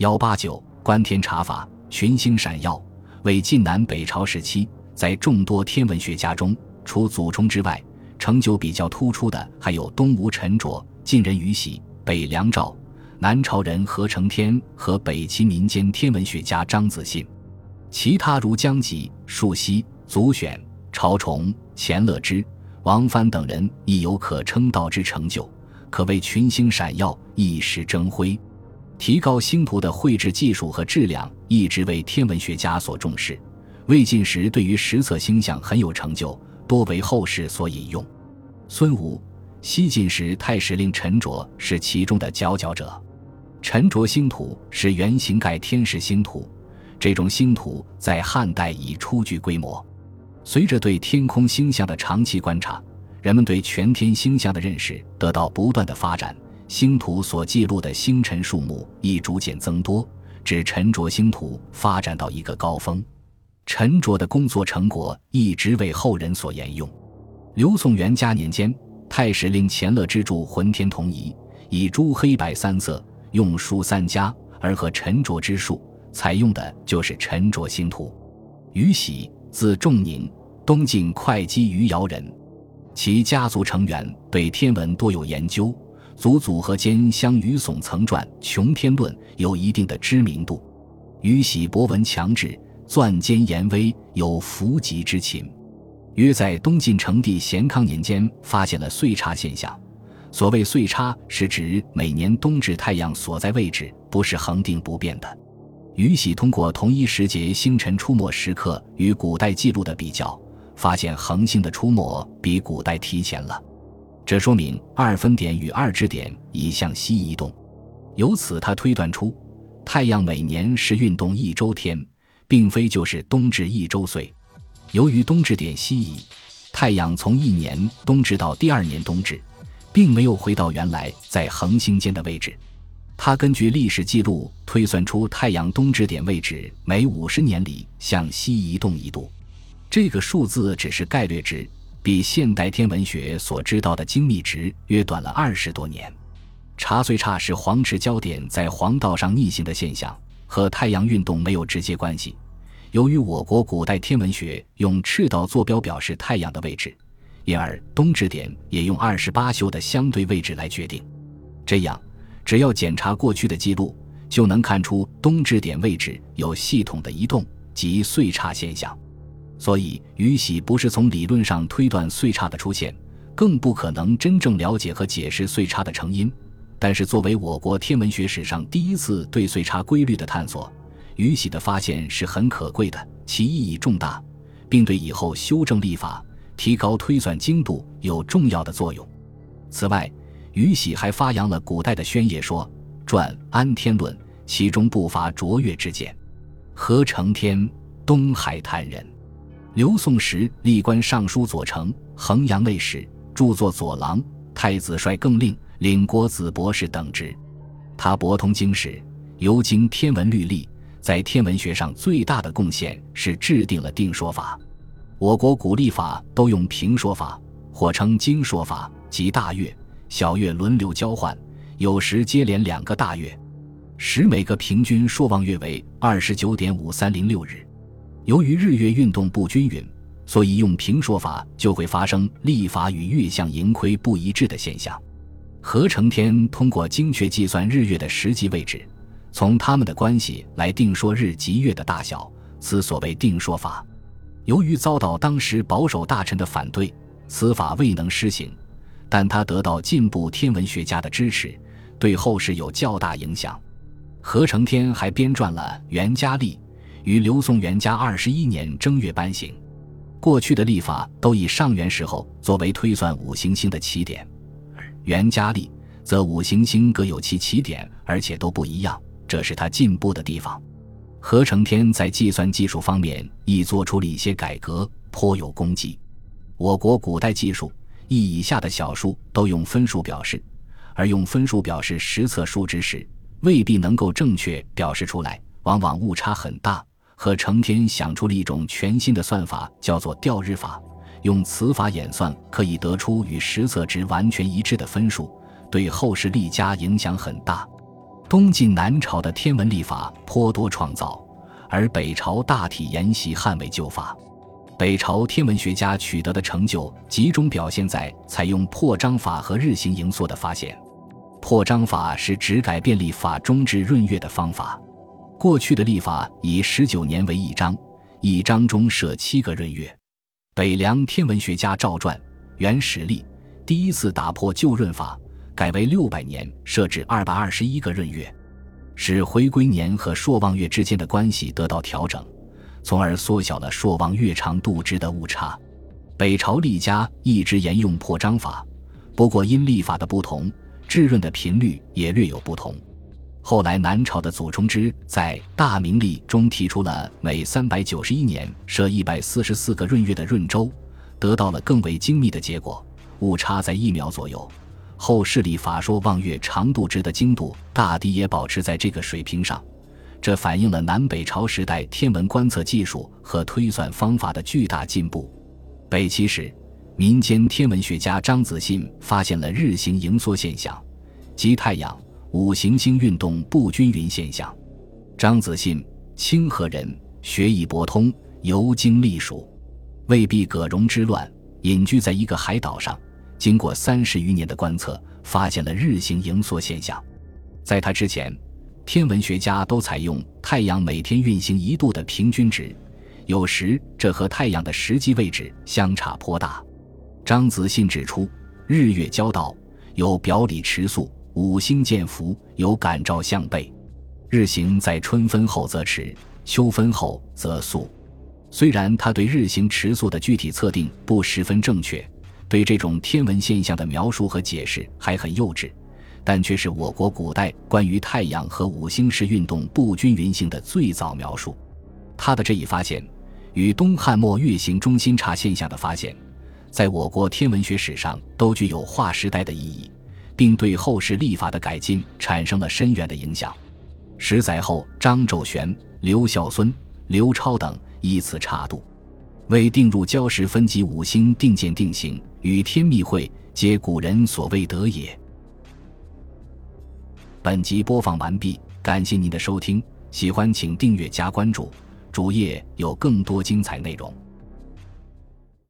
幺八九观天察法，群星闪耀，为晋南北朝时期在众多天文学家中，除祖冲之外，成就比较突出的还有东吴陈卓、晋人于喜、北梁赵、南朝人何承天和北齐民间天文学家张子信。其他如姜吉、树溪、祖选、朝崇、钱乐之、王藩等人亦有可称道之成就，可谓群星闪耀，一时争辉。提高星图的绘制技术和质量一直为天文学家所重视。魏晋时对于实测星象很有成就，多为后世所引用。孙吴、西晋时太史令陈卓是其中的佼佼者。陈卓星图是圆形盖天石星图。这种星图在汉代已初具规模。随着对天空星象的长期观察，人们对全天星象的认识得到不断的发展，星图所记录的星辰数目亦逐渐增多，至陈卓星图发展到一个高峰。陈卓的工作成果一直为后人所沿用。刘宋元嘉年间，太史令钱乐之著《浑天同仪》，以朱黑白三色，用书三家，而和陈卓之术。采用的就是沉着星图。于喜，字仲宁，东晋会稽余姚人。其家族成员对天文多有研究，祖祖和间相于耸曾传《穷天论》有一定的知名度。于喜博闻强志，钻兼言微，有伏吉之情。约在东晋成帝咸康年间，发现了岁差现象。所谓岁差，是指每年冬至太阳所在位置不是恒定不变的。于喜通过同一时节星辰出没时刻与古代记录的比较，发现恒星的出没比古代提前了。这说明二分点与二支点已向西移动。由此，他推断出太阳每年是运动一周天，并非就是冬至一周岁。由于冬至点西移，太阳从一年冬至到第二年冬至，并没有回到原来在恒星间的位置。他根据历史记录推算出太阳冬至点位置每五十年里向西移动一度，这个数字只是概略值，比现代天文学所知道的精密值约短了二十多年。查岁差是黄赤焦点在黄道上逆行的现象，和太阳运动没有直接关系。由于我国古代天文学用赤道坐标表示太阳的位置，因而冬至点也用二十八宿的相对位置来决定，这样。只要检查过去的记录，就能看出冬至点位置有系统的移动及岁差现象。所以，于喜不是从理论上推断岁差的出现，更不可能真正了解和解释岁差的成因。但是，作为我国天文学史上第一次对岁差规律的探索，于喜的发现是很可贵的，其意义重大，并对以后修正历法、提高推算精度有重要的作用。此外，于喜还发扬了古代的宣业说，传《安天论》，其中不乏卓越之见。何承天，东海滩人。刘宋时历官尚书左丞、衡阳内史，著作左郎、太子帅更令、领国子博士等职。他博通经史，尤经天文律历，在天文学上最大的贡献是制定了定说法。我国古历法都用平说法，或称经说法，即大月。小月轮流交换，有时接连两个大月，使每个平均朔望月为二十九点五三零六日。由于日月运动不均匀，所以用平说法就会发生历法与月相盈亏不一致的现象。何承天通过精确计算日月的实际位置，从它们的关系来定说日及月的大小，此所谓定说法。由于遭到当时保守大臣的反对，此法未能施行。但他得到进步天文学家的支持，对后世有较大影响。何承天还编撰了《元嘉历》，于刘宋元嘉二十一年正月颁行。过去的历法都以上元时候作为推算五行星的起点，而《元嘉历》则五行星各有其起点，而且都不一样，这是他进步的地方。何承天在计算技术方面亦做出了一些改革，颇有功绩。我国古代技术。一以下的小数都用分数表示，而用分数表示实测数值时，未必能够正确表示出来，往往误差很大。和成天想出了一种全新的算法，叫做调日法。用此法演算，可以得出与实测值完全一致的分数，对后世历家影响很大。东晋南朝的天文历法颇多创造，而北朝大体沿袭汉魏旧法。北朝天文学家取得的成就集中表现在采用破章法和日行盈缩的发现。破章法是指改变历法中至闰月的方法。过去的历法以十九年为一章，一章中设七个闰月。北凉天文学家赵传《原始历》第一次打破旧闰法，改为六百年设置二百二十一个闰月，使回归年和朔望月之间的关系得到调整，从而缩小了朔望月长度之的误差。北朝历家一直沿用破章法，不过因历法的不同。炙润的频率也略有不同。后来，南朝的祖冲之在《大明历》中提出了每三百九十一年设一百四十四个闰月的闰周，得到了更为精密的结果，误差在一秒左右。后世历法说望月长度值的精度大抵也保持在这个水平上，这反映了南北朝时代天文观测技术和推算方法的巨大进步。北齐时。民间天文学家张子信发现了日行盈缩现象，即太阳、五行星运动不均匀现象。张子信，清河人，学艺博通，游经历数。魏毕葛荣之乱，隐居在一个海岛上，经过三十余年的观测，发现了日行盈缩现象。在他之前，天文学家都采用太阳每天运行一度的平均值，有时这和太阳的实际位置相差颇大。张子信指出，日月交道有表里迟速，五星见伏有感召向背。日行在春分后则迟，秋分后则速。虽然他对日行迟速的具体测定不十分正确，对这种天文现象的描述和解释还很幼稚，但却是我国古代关于太阳和五星式运动不均匀性的最早描述。他的这一发现，与东汉末月行中心差现象的发现。在我国天文学史上都具有划时代的意义，并对后世历法的改进产生了深远的影响。十载后，张昼玄、刘孝孙、刘超等依此差度，为定入交时分级五星定见定型，与天密会，皆古人所未得也。本集播放完毕，感谢您的收听，喜欢请订阅加关注，主页有更多精彩内容。